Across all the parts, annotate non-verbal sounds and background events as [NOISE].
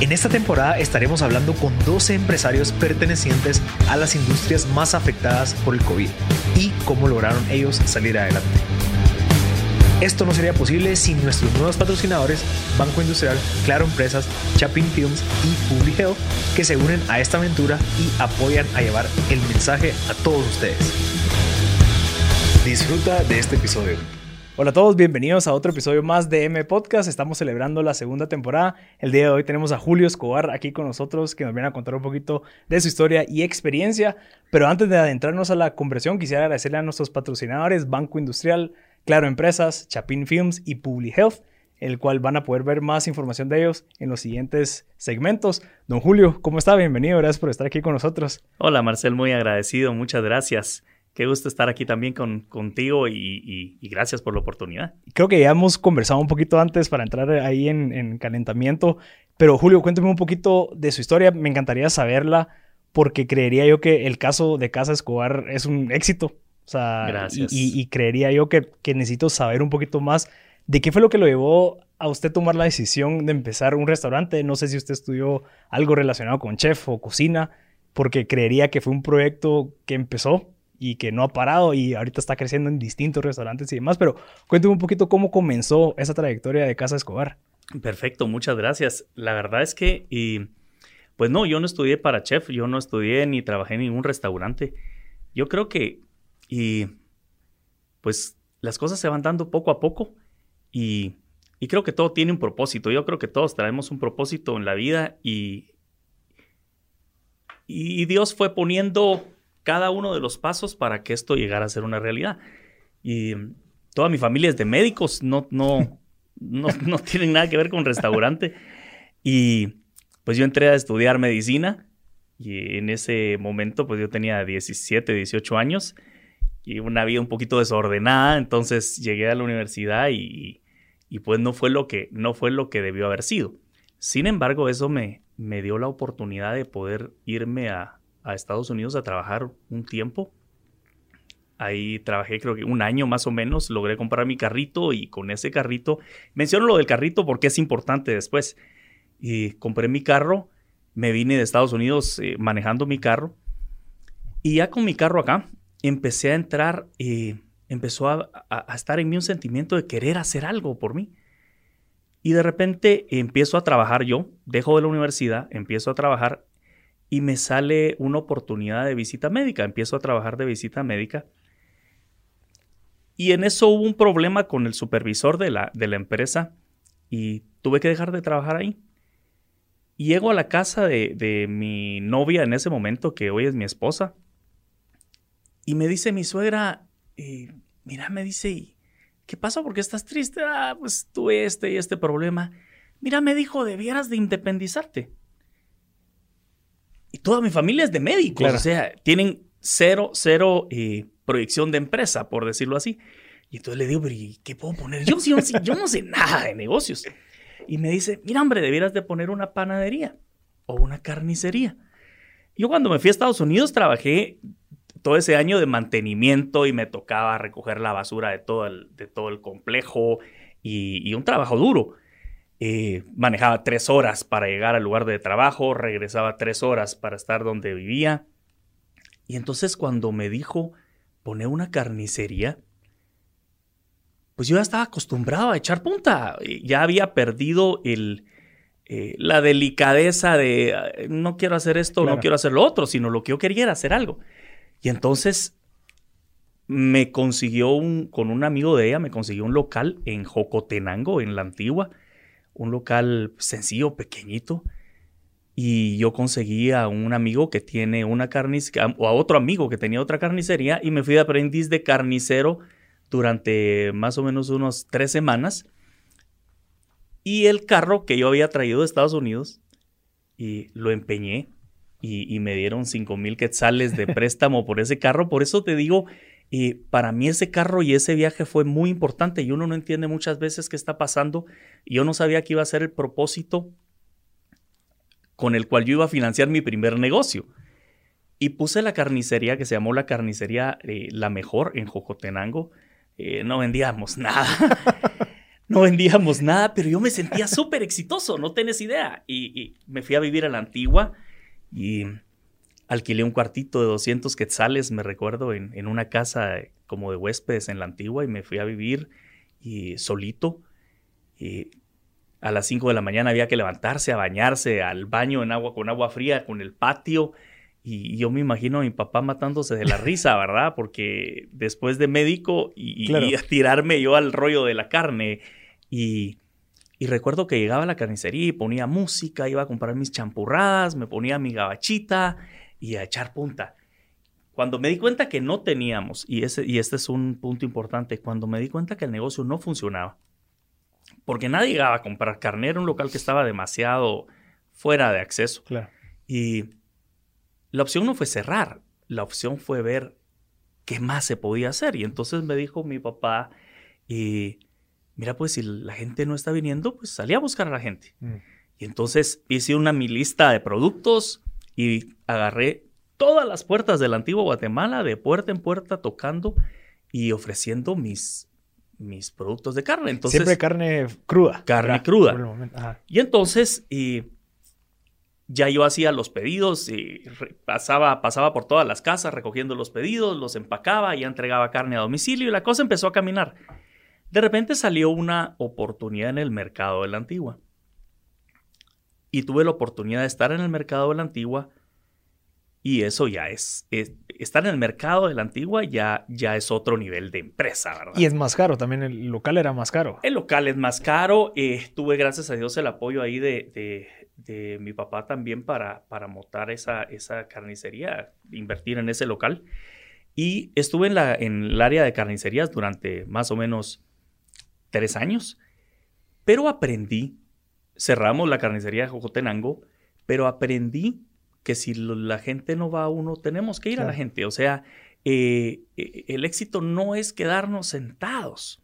En esta temporada estaremos hablando con 12 empresarios pertenecientes a las industrias más afectadas por el COVID y cómo lograron ellos salir adelante. Esto no sería posible sin nuestros nuevos patrocinadores Banco Industrial, Claro Empresas, Chapin Films y Public Health que se unen a esta aventura y apoyan a llevar el mensaje a todos ustedes. Disfruta de este episodio. Hola a todos, bienvenidos a otro episodio más de M Podcast. Estamos celebrando la segunda temporada. El día de hoy tenemos a Julio Escobar aquí con nosotros que nos viene a contar un poquito de su historia y experiencia. Pero antes de adentrarnos a la conversión, quisiera agradecerle a nuestros patrocinadores Banco Industrial, Claro Empresas, Chapin Films y Public Health, el cual van a poder ver más información de ellos en los siguientes segmentos. Don Julio, ¿cómo está? Bienvenido, gracias por estar aquí con nosotros. Hola Marcel, muy agradecido, muchas gracias. Qué gusto estar aquí también con, contigo y, gracias por la oportunidad. Creo que ya hemos conversado un poquito antes para entrar ahí en, calentamiento, pero Julio, cuénteme un poquito de su historia, me encantaría saberla porque creería yo que el caso de Casa Escobar es un éxito. O sea, Gracias. Y, creería yo que, que, necesito saber un poquito más de qué fue lo que lo llevó a usted tomar la decisión de empezar un restaurante. No sé si usted estudió algo relacionado con chef o cocina, porque creería que fue un proyecto que empezó y que no ha parado y ahorita está creciendo en distintos restaurantes y demás. Pero cuénteme un poquito cómo comenzó esa trayectoria de Casa Escobar. Perfecto, muchas gracias. La verdad es que, y, pues no, yo no estudié para chef, yo no estudié ni trabajé en ningún restaurante. Yo creo que, y pues las cosas se van dando poco a poco y, y creo que todo tiene un propósito. Yo creo que todos traemos un propósito en la vida y, y Dios fue poniendo cada uno de los pasos para que esto llegara a ser una realidad. Y toda mi familia es de médicos, no, no, no, no [LAUGHS] tienen nada que ver con restaurante. Y pues yo entré a estudiar medicina y en ese momento pues yo tenía 17, 18 años y una vida un poquito desordenada, entonces llegué a la universidad y, y pues no fue lo que no fue lo que debió haber sido. Sin embargo, eso me, me dio la oportunidad de poder irme a, a Estados Unidos a trabajar un tiempo. Ahí trabajé creo que un año más o menos, logré comprar mi carrito y con ese carrito, menciono lo del carrito porque es importante después, y compré mi carro, me vine de Estados Unidos eh, manejando mi carro y ya con mi carro acá empecé a entrar, y empezó a estar en mí un sentimiento de querer hacer algo por mí. Y de repente empiezo a trabajar yo, dejo de la universidad, empiezo a trabajar y me sale una oportunidad de visita médica. Empiezo a trabajar de visita médica. Y en eso hubo un problema con el supervisor de la, de la empresa y tuve que dejar de trabajar ahí. Llego a la casa de, de mi novia en ese momento, que hoy es mi esposa, y me dice mi suegra, eh, mira, me dice, ¿qué pasó? ¿Por qué estás triste? Ah, pues tuve este y este problema. Mira, me dijo, debieras de independizarte. Y toda mi familia es de médicos, o sea, tienen cero, cero eh, proyección de empresa, por decirlo así. Y entonces le digo, pero ¿qué puedo poner? Yo, yo, yo no sé nada de negocios. Y me dice, mira, hombre, debieras de poner una panadería o una carnicería. Yo cuando me fui a Estados Unidos trabajé todo ese año de mantenimiento y me tocaba recoger la basura de todo el, de todo el complejo y, y un trabajo duro. Eh, manejaba tres horas para llegar al lugar de trabajo, regresaba tres horas para estar donde vivía. Y entonces cuando me dijo poner una carnicería, pues yo ya estaba acostumbrado a echar punta. Ya había perdido el, eh, la delicadeza de no quiero hacer esto, no quiero hacer lo otro, sino lo que yo quería era hacer algo. Y entonces me consiguió un, con un amigo de ella, me consiguió un local en Jocotenango, en la antigua un local sencillo, pequeñito. Y yo conseguí a un amigo que tiene una carnicería, o a otro amigo que tenía otra carnicería, y me fui de aprendiz de carnicero durante más o menos unos tres semanas. Y el carro que yo había traído de Estados Unidos, y lo empeñé y, me dieron 5 mil quetzales de préstamo por ese carro. Por eso te digo, y para mí ese carro y ese viaje fue muy importante y uno no entiende muchas veces qué está pasando. Yo no sabía que iba a ser el propósito con el cual yo iba a financiar mi primer negocio. Y puse la carnicería que se llamó la carnicería eh, La Mejor en Jocotenango. Eh, no vendíamos nada. [LAUGHS] no vendíamos nada, pero yo me sentía súper exitoso, no tenés idea. Y, y, me fui a vivir a la antigua y alquilé un cuartito de 200 quetzales, me recuerdo, en, una casa como de huéspedes en la antigua y me fui a vivir y solito. Y a las 5 de la mañana había que levantarse a bañarse al baño en agua con agua fría, con el patio. Y yo me imagino a mi papá matándose de la [LAUGHS] risa, ¿verdad? Porque después de médico y, a tirarme yo al rollo de la carne. Y, y recuerdo que llegaba a la carnicería y ponía música, iba a comprar mis champurradas, me ponía mi gabachita y a echar punta. Cuando me di cuenta que no teníamos, y, ese, y este es un punto importante, cuando me di cuenta que el negocio no funcionaba, porque nadie llegaba a comprar carne, era un local que estaba demasiado fuera de acceso. Y la opción no fue cerrar, la opción fue ver qué más se podía hacer. Y entonces me dijo mi papá, y mira, pues si la gente no está viniendo, pues salí a buscar a la gente. Mm. Y entonces hice una mi lista de productos, y agarré todas las puertas del antiguo Guatemala, de puerta en puerta, tocando y ofreciendo mis, mis productos de carne. Entonces, Siempre carne cruda. Carne cruda. Y entonces y ya yo hacía los pedidos y pasaba, pasaba por todas las casas recogiendo los pedidos, los empacaba, y entregaba carne a domicilio y la cosa empezó a caminar. De repente salió una oportunidad en el mercado de la antigua y tuve la oportunidad de estar en el mercado de la antigua y eso ya es, estar en el mercado de la antigua ya, ya es otro nivel de empresa, ¿verdad? Y es más caro, también el local era más caro. El local es más caro, eh, tuve gracias a Dios el apoyo ahí de, de, mi papá también para, para montar esa, esa carnicería, invertir en ese local. Y estuve en, la, en el área de carnicerías durante más o menos tres años, pero aprendí cerramos la carnicería de Jocotenango, pero aprendí que si la gente no va a uno, tenemos que ir a la gente. O sea, eh, eh, el éxito no es quedarnos sentados.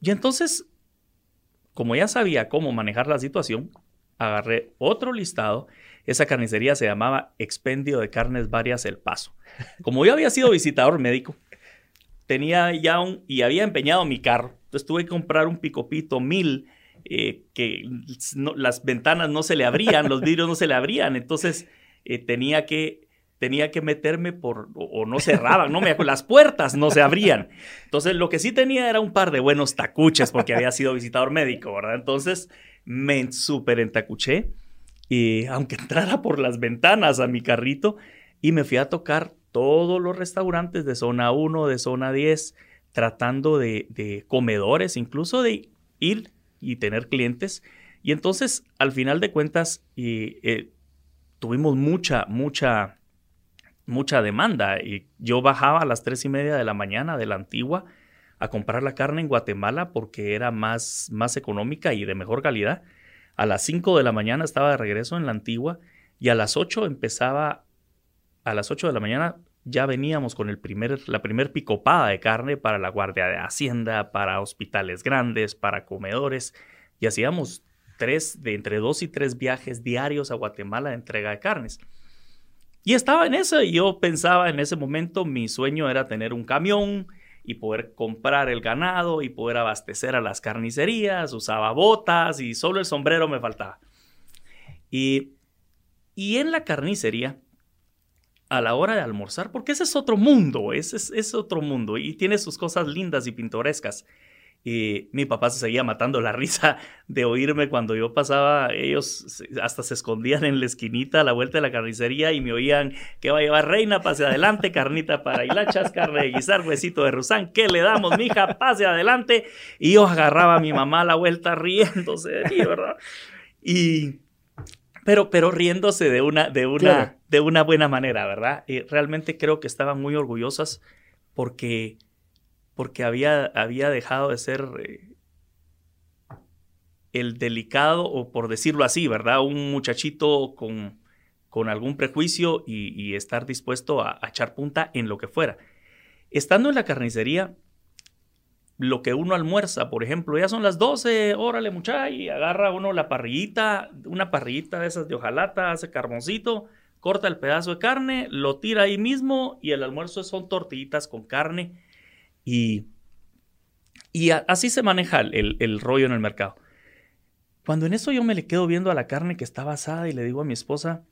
Y entonces, como ya sabía cómo manejar la situación, agarré otro listado. Esa carnicería se llamaba Expendio de Carnes Varias El Paso. Como yo había sido visitador médico, tenía ya un, y había empeñado mi carro, entonces tuve que comprar un picopito mil eh, que las ventanas no se le abrían, los vidrios no se le abrían, entonces eh, tenía que tenía que meterme por, o, no cerraban, no me las puertas no se abrían. Entonces lo que sí tenía era un par de buenos tacuches porque había sido visitador médico, ¿verdad? Entonces me súper entacuché y aunque entrara por las ventanas a mi carrito y me fui a tocar todos los restaurantes de zona 1, de zona 10, tratando de, de comedores, incluso de ir y tener clientes. Y entonces, al final de cuentas, eh, tuvimos mucha, mucha, mucha demanda. Y yo bajaba a las tres y media de la mañana de la antigua a comprar la carne en Guatemala porque era más, más económica y de mejor calidad. A las 5 de la mañana estaba de regreso en la antigua y a las 8 empezaba, a las 8 de la mañana ya veníamos con el primer, la primer picopada de carne para la Guardia de Hacienda, para hospitales grandes, para comedores, y hacíamos tres, de entre dos y tres viajes diarios a Guatemala de entrega de carnes. Y estaba en eso, y yo pensaba en ese momento, mi sueño era tener un camión y poder comprar el ganado y poder abastecer a las carnicerías, usaba botas y solo el sombrero me faltaba. Y, y en la carnicería a la hora de almorzar, porque ese es otro mundo, ese es, otro mundo y tiene sus cosas lindas y pintorescas. Y mi papá se seguía matando la [LAUGHS] risa de oírme cuando yo pasaba. Ellos hasta se escondían en la esquinita a la vuelta de la carnicería y me oían que va a llevar reina, pase adelante, carnita para hilachas, carne de guisar, huesito de rusán. ¿Qué le damos, mija? Pase adelante. Y yo agarraba a mi mamá a la vuelta riéndose de mí, ¿verdad? Y pero, pero riéndose de una, de una, de una buena manera, ¿verdad? Y realmente creo que estaban muy orgullosas porque, porque había, había dejado de ser eh, el delicado, o por decirlo así, ¿verdad? Un muchachito con, con algún prejuicio y, estar dispuesto a, echar punta en lo que fuera. Estando en la carnicería, lo que uno almuerza, por ejemplo, ya son las 12, órale muchacha, y agarra uno la parrillita, una parrillita de esas de hojalata, hace carboncito, corta el pedazo de carne, lo tira ahí mismo y el almuerzo son tortillitas con carne y, y así se maneja el, el rollo en el mercado. Cuando en eso yo me le quedo viendo a la carne que estaba asada y le digo a mi esposa,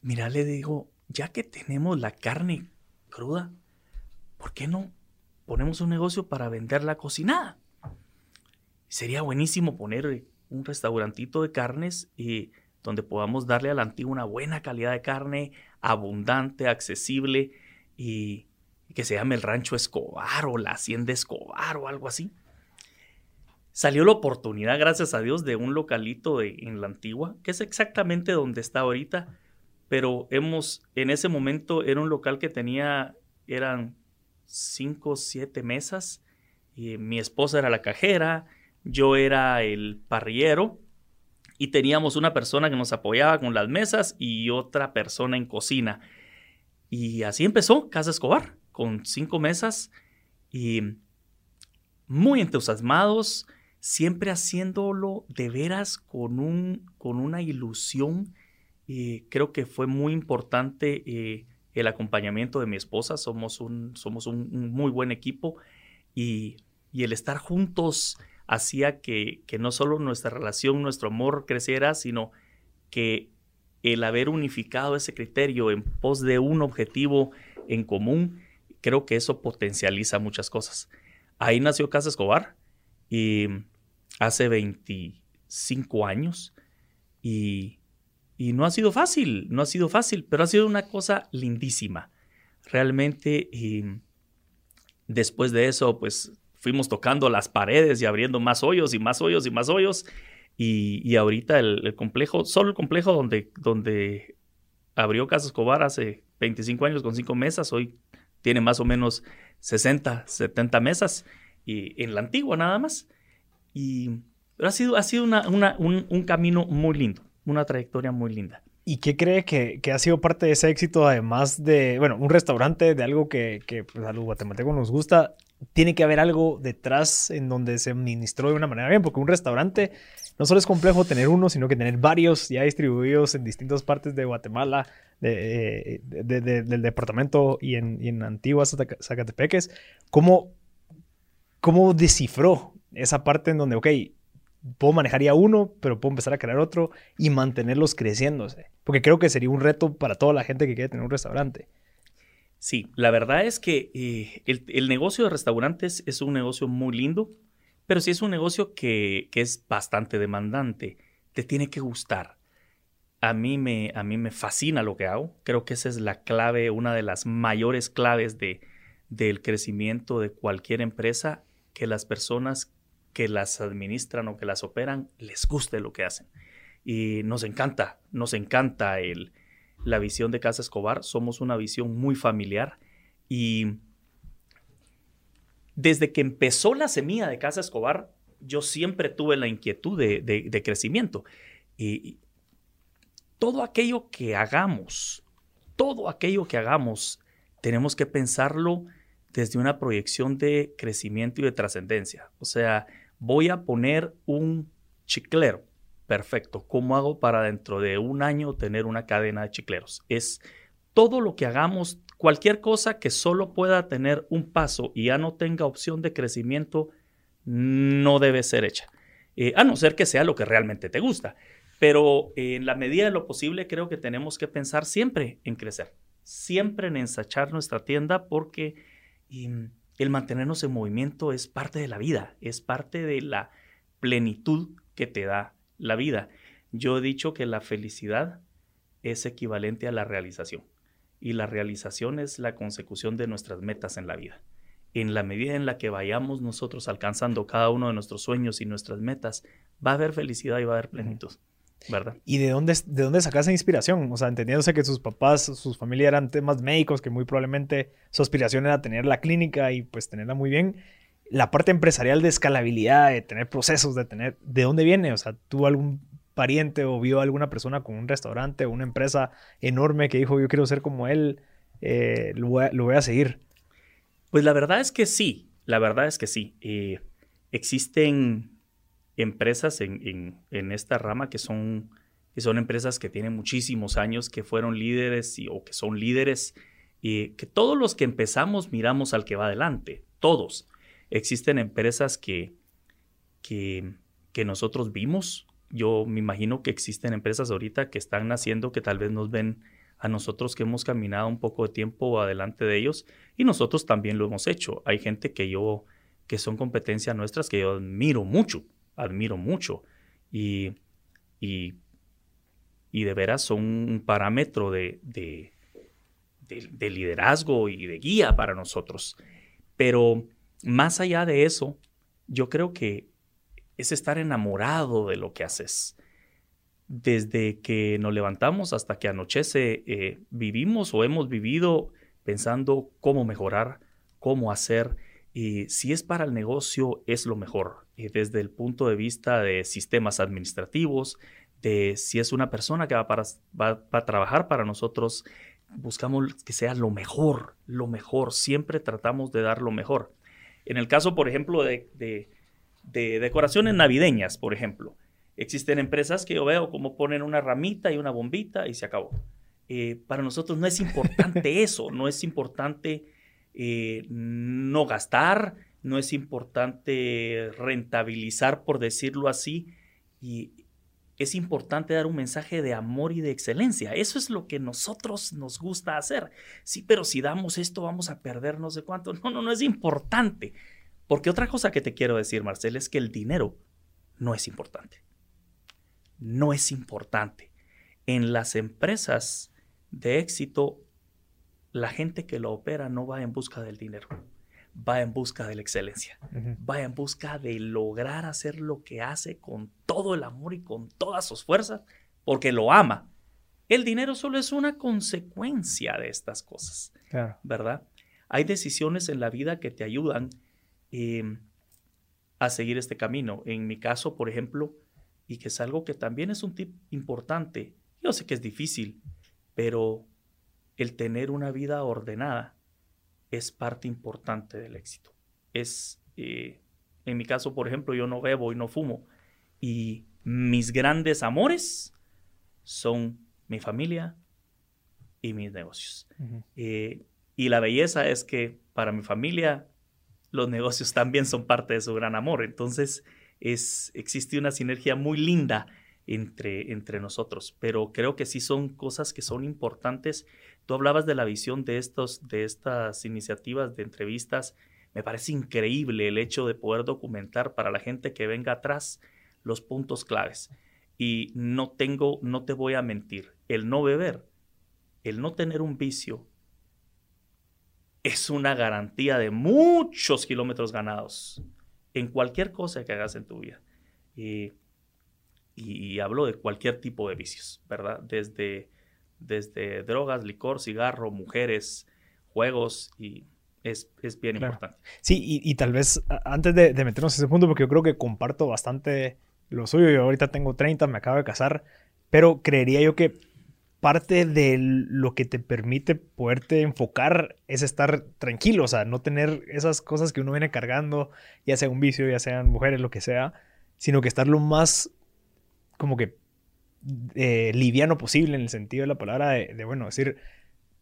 mira, le digo, ya que tenemos la carne cruda, ¿por qué no ponemos un negocio para venderla cocinada? Sería buenísimo poner un restaurantito de carnes y donde podamos darle a la antigua una buena calidad de carne, abundante, accesible y, que se llame el Rancho Escobar o la Hacienda Escobar o algo así. Salió la oportunidad, gracias a Dios, de un localito en la antigua, que es exactamente donde está ahorita, pero hemos, en ese momento era un local que tenía, eran cinco, siete mesas, y mi esposa era la cajera, yo era el parrillero, y teníamos una persona que nos apoyaba con las mesas y otra persona en cocina. Y así empezó Casa Escobar, con cinco mesas y muy entusiasmados, siempre haciéndolo de veras con, un, con una ilusión creo que fue muy importante eh, el acompañamiento de mi esposa. Somos un, somos un, muy buen equipo y, el estar juntos hacía que, que, no solo nuestra relación, nuestro amor creciera, sino que el haber unificado ese criterio en pos de un objetivo en común, creo que eso potencializa muchas cosas. Ahí nació Casa Escobar y hace 25 años y y no ha sido fácil, no ha sido fácil, pero ha sido una cosa lindísima. Realmente, después de eso, pues fuimos tocando las paredes y abriendo más hoyos y más hoyos y más hoyos. Y, ahorita el, complejo, solo el complejo donde, donde abrió Casa Escobar hace 25 años con 5 mesas, hoy tiene más o menos 60, 70 mesas y en la antigua nada más. Y ha sido, ha sido un camino muy lindo una trayectoria muy linda. ¿Y qué cree que, ha sido parte de ese éxito, además de, bueno, un restaurante, de algo que, pues, a los guatemaltecos nos gusta? Tiene que haber algo detrás en donde se administró de una manera bien, porque un restaurante no solo es complejo tener uno, sino que tener varios ya distribuidos en distintas partes de Guatemala, de, del departamento y en, y Zacatepeques. ¿Cómo, ¿Cómo descifró esa parte en donde, ok, puedo manejar ya uno, pero puedo empezar a crear otro y mantenerlos creciéndose. Porque creo que sería un reto para toda la gente que quiere tener un restaurante. Sí, la verdad es que eh, el, negocio de restaurantes es un negocio muy lindo, pero sí es un negocio que, es bastante demandante. Te tiene que gustar. A mí, me, a mí me fascina lo que hago. Creo que esa es la clave, una de las mayores claves de, del crecimiento de cualquier empresa, que las personas que las administran o que las operan les guste lo que hacen. Y nos encanta, nos encanta el, la visión de Casa Escobar. Somos una visión muy familiar y desde que empezó la semilla de Casa Escobar, yo siempre tuve la inquietud de, crecimiento. Y todo aquello que hagamos, todo aquello que hagamos, tenemos que pensarlo desde una proyección de crecimiento y de trascendencia. O sea, voy a poner un chiclero. Perfecto. ¿Cómo hago para dentro de un año tener una cadena de chicleros? Es todo lo que hagamos, cualquier cosa que solo pueda tener un paso y ya no tenga opción de crecimiento, no debe ser hecha. Eh, a no ser que sea lo que realmente te gusta. Pero en la medida de lo posible creo que tenemos que pensar siempre en crecer, siempre en ensachar nuestra tienda porque el mantenernos en movimiento es parte de la vida, es parte de la plenitud que te da la vida. Yo he dicho que la felicidad es equivalente a la realización y la realización es la consecución de nuestras metas en la vida. En la medida en la que vayamos nosotros alcanzando cada uno de nuestros sueños y nuestras metas, va a haber felicidad y va a haber plenitud. ¿verdad? ¿Y de dónde, de dónde sacas esa inspiración? O sea, entendiéndose que sus papás, sus familias eran temas médicos, que muy probablemente su aspiración era tener la clínica y pues tenerla muy bien. La parte empresarial de escalabilidad, de tener procesos, de tener... ¿De dónde viene? O sea, ¿tuvo algún pariente o vio a alguna persona con un restaurante o una empresa enorme que dijo yo quiero ser como él, eh, lo, voy a, seguir? Pues la verdad es que sí, la verdad es que sí. Eh, existen empresas en, esta rama que son, que son empresas que tienen muchísimos años, que fueron líderes o que son líderes, y que todos los que empezamos miramos al que va adelante, todos. Existen empresas que, que, que nosotros vimos. Yo me imagino que existen empresas ahorita que están naciendo que tal vez nos ven a nosotros que hemos caminado un poco de tiempo adelante de ellos y nosotros también lo hemos hecho. Hay gente que yo, que son competencias nuestras que yo admiro mucho, admiro mucho y, y, de veras son un parámetro de, de, de liderazgo y de guía para nosotros. Pero más allá de eso, yo creo que es estar enamorado de lo que haces desde que nos levantamos hasta que anochece, eh, vivimos o hemos vivido pensando cómo mejorar, cómo hacer. Y si es para el negocio, es lo mejor. Y desde el punto de vista de sistemas administrativos, de si es una persona que va, para, va, a trabajar para nosotros, buscamos que sea lo mejor, lo mejor. Siempre tratamos de dar lo mejor. En el caso, por ejemplo, de, de decoraciones navideñas, por ejemplo Existen empresas que yo veo como ponen una ramita y una bombita y se acabó. Eh, para nosotros no es importante [LAUGHS] eso, no es importante eh, no gastar, no es importante rentabilizar, por decirlo así, y es importante dar un mensaje de amor y de excelencia. Eso es lo que nosotros nos gusta hacer. Sí, pero si damos esto vamos a perder no sé cuánto. No, no, no es importante. Porque otra cosa que te quiero decir, Marcel, es que el dinero no es importante no es importante. En las empresas de éxito, la gente que lo opera no va en busca del dinero, va en busca de la excelencia, va en busca de lograr hacer lo que hace con todo el amor y con todas sus fuerzas, porque lo ama. El dinero solo es una consecuencia de estas cosas, ¿verdad? Hay decisiones en la vida que te ayudan em, a seguir este camino. En mi caso, por ejemplo, y que es algo que también es un tip importante. Yo sé que es difícil, pero el tener una vida ordenada es parte importante del éxito. Es, eh, en mi caso, por ejemplo, yo no bebo y no fumo y mis grandes amores son mi familia y mis negocios. Eh, y la belleza es que para mi familia los negocios [LAUGHS] también son parte de su gran amor. Entonces, es, existe una sinergia muy linda entre, entre nosotros, pero creo que sí son cosas que son importantes. Tú hablabas de la visión de, estos, de estas iniciativas de entrevistas. Me parece increíble el hecho de poder documentar para la gente que venga atrás los puntos claves. Y no tengo, no te voy a mentir, el no beber, el no tener un vicio, es una garantía de muchos kilómetros ganados en cualquier cosa que hagas en tu vida. y, hablo de cualquier tipo de vicios, ¿verdad? Desde, desde drogas, licor, cigarro, mujeres, juegos y es, bien importante. Sí, y, tal vez antes de, de, meternos a ese punto, porque yo creo que comparto bastante lo suyo, yo ahorita tengo 30, me acabo de casar, pero creería yo que parte de lo que te permite poderte enfocar es estar tranquilo, o sea, no tener esas cosas que uno viene cargando, ya sea un vicio, ya sean mujeres, lo que sea, sino que estar lo más como que eh, liviano posible en el sentido de la palabra de, bueno, decir,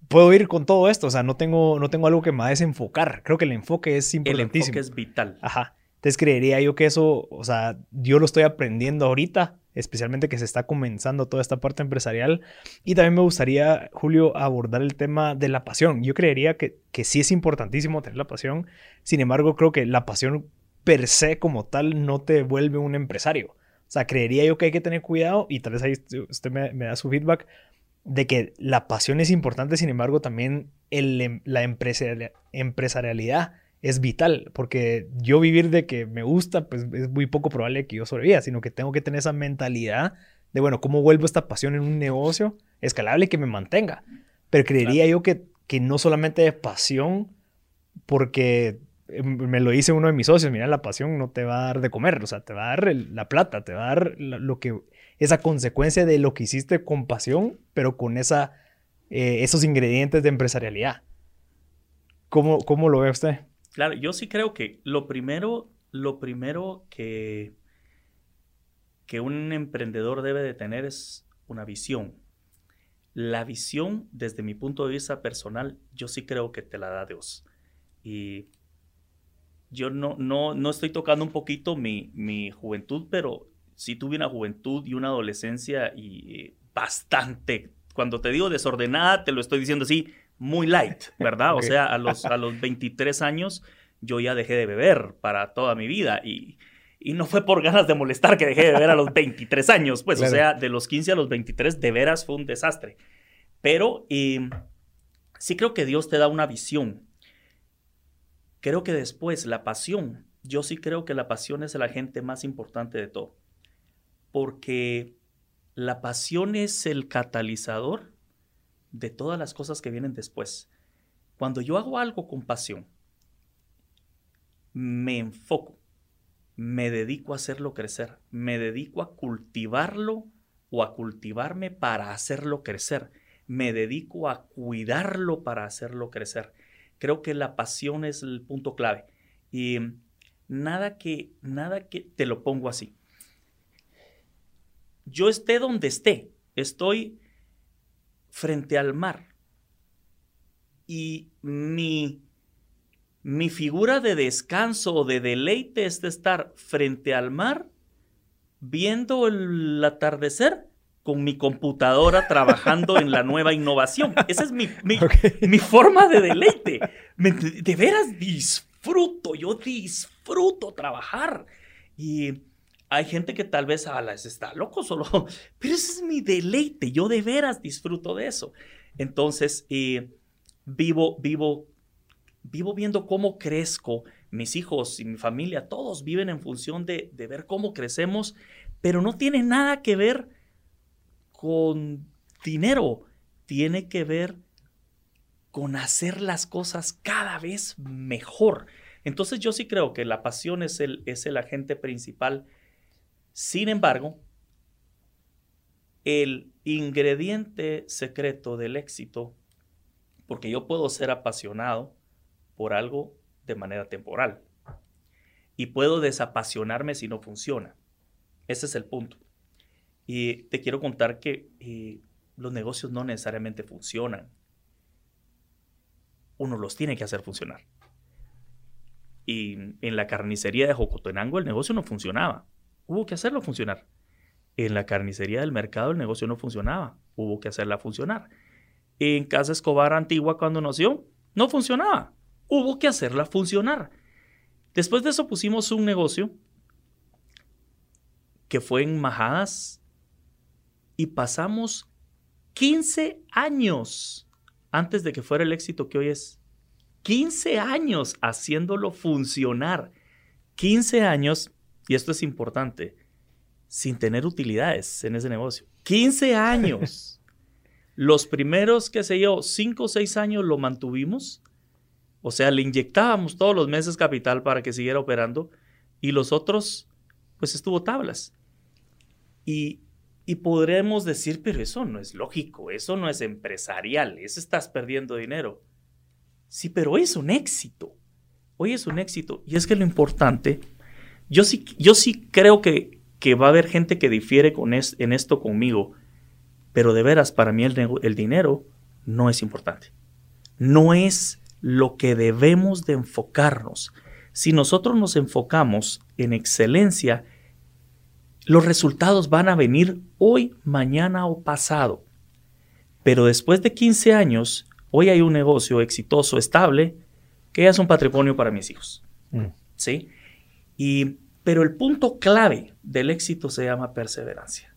puedo ir con todo esto, o sea, no tengo, no tengo algo que me va a desenfocar. Creo que el enfoque es importantísimo. El enfoque es vital. Ajá. Entonces creería yo que eso, o sea, yo lo estoy aprendiendo ahorita especialmente que se está comenzando toda esta parte empresarial. Y también me gustaría, Julio, abordar el tema de la pasión. Yo creería que, que sí es importantísimo tener la pasión, sin embargo, creo que la pasión per se como tal no te vuelve un empresario. O sea, creería yo que hay que tener cuidado y tal vez ahí usted me, da su feedback de que la pasión es importante, sin embargo, también el, em, la empresarialidad es vital, porque yo vivir de que me gusta, pues es muy poco probable que yo sobreviva, sino que tengo que tener esa mentalidad de, bueno, ¿cómo vuelvo esta pasión en un negocio escalable que me mantenga? Pero creería yo que, que no solamente de pasión, porque me lo dice uno de mis socios, mira, la pasión no te va a dar de comer, o sea, te va a dar la plata, te va a dar lo que esa consecuencia de lo que hiciste con pasión, pero con esa, eh, esos ingredientes de empresarialidad. ¿Cómo, ¿Cómo lo ve usted? Claro, yo sí creo que lo primero, lo primero que, que un emprendedor debe de tener es una visión. La visión, desde mi punto de vista personal, yo sí creo que te la da Dios. Y yo no, no, no estoy tocando un poquito mi, mi juventud, pero sí tuve una juventud y una adolescencia y bastante, cuando te digo desordenada, te lo estoy diciendo así, muy light, ¿verdad? O sea, a los, a los 23 años yo ya dejé de beber para toda mi vida y, y no fue por ganas de molestar que dejé de beber a los 23 años, pues, o sea, de los 15 a los 23 de veras fue un desastre. Pero eh, sí creo que Dios te da una visión Creo que después la pasión, yo sí creo que la pasión es el agente más importante de todo, porque la pasión es el catalizador de todas las cosas que vienen después. Cuando yo hago algo con pasión, me enfoco, me dedico a hacerlo crecer, me dedico a cultivarlo o a cultivarme para hacerlo crecer, me dedico a cuidarlo para hacerlo crecer. Creo que la pasión es el punto clave. Y nada que, nada que, te lo pongo así. Yo esté donde esté, estoy frente al mar. Y mi, mi figura de descanso o de deleite es de estar frente al mar, viendo el atardecer con mi computadora trabajando en la nueva innovación. Esa es mi, mi, [LAUGHS] forma de deleite. de veras disfruto, yo disfruto trabajar. Y hay gente que tal vez a las está loco solo, [LAUGHS] pero ese es mi deleite. Yo de veras disfruto de eso. Entonces, eh, vivo, vivo, vivo viendo cómo crezco. Mis hijos y mi familia, todos viven en función de, de ver cómo crecemos, pero no tiene nada que ver con dinero, tiene que ver con hacer las cosas cada vez mejor. Entonces yo sí creo que la pasión es el, es el agente principal. Sin embargo, el ingrediente secreto del éxito, porque yo puedo ser apasionado por algo de manera temporal y puedo desapasionarme si no funciona. Ese es el punto. Y te quiero contar que eh, los negocios no necesariamente funcionan. Uno los tiene que hacer funcionar. Y en la carnicería de Jocotenango el negocio no funcionaba. Hubo que hacerlo funcionar. En la carnicería del mercado el negocio no funcionaba. Hubo que hacerla funcionar. En Casa Escobar Antigua cuando nació no funcionaba. Hubo que hacerla funcionar. Después de eso pusimos un negocio que fue en Majadas, y pasamos 15 años antes de que fuera el éxito que hoy es. 15 años haciéndolo funcionar. 15 años, y esto es importante, sin tener utilidades en ese negocio. 15 años. [LAUGHS] Los primeros, qué sé yo, 5 o 6 años lo mantuvimos. O sea, le inyectábamos todos los meses capital para que siguiera operando. Y los otros, pues estuvo tablas. Y y podremos decir, pero eso no es lógico, eso no es empresarial, eso estás perdiendo dinero. Sí, pero hoy es un éxito. Hoy es un éxito. Y es que lo importante, yo sí, yo sí creo que, que va a haber gente que difiere con en esto conmigo, pero de veras, para mí el, el dinero no es importante. No es lo que debemos de enfocarnos. Si nosotros nos enfocamos en excelencia, los resultados van a venir hoy, mañana o pasado. Pero después de 15 años, hoy hay un negocio exitoso, estable, que es un patrimonio para mis hijos. Mm. ¿Sí? Y, pero el punto clave del éxito se llama perseverancia.